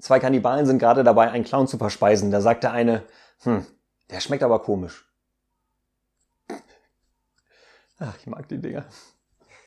Zwei Kannibalen sind gerade dabei, einen Clown zu verspeisen. Da sagt der eine, hm, der schmeckt aber komisch. Ach, ich mag die Dinger.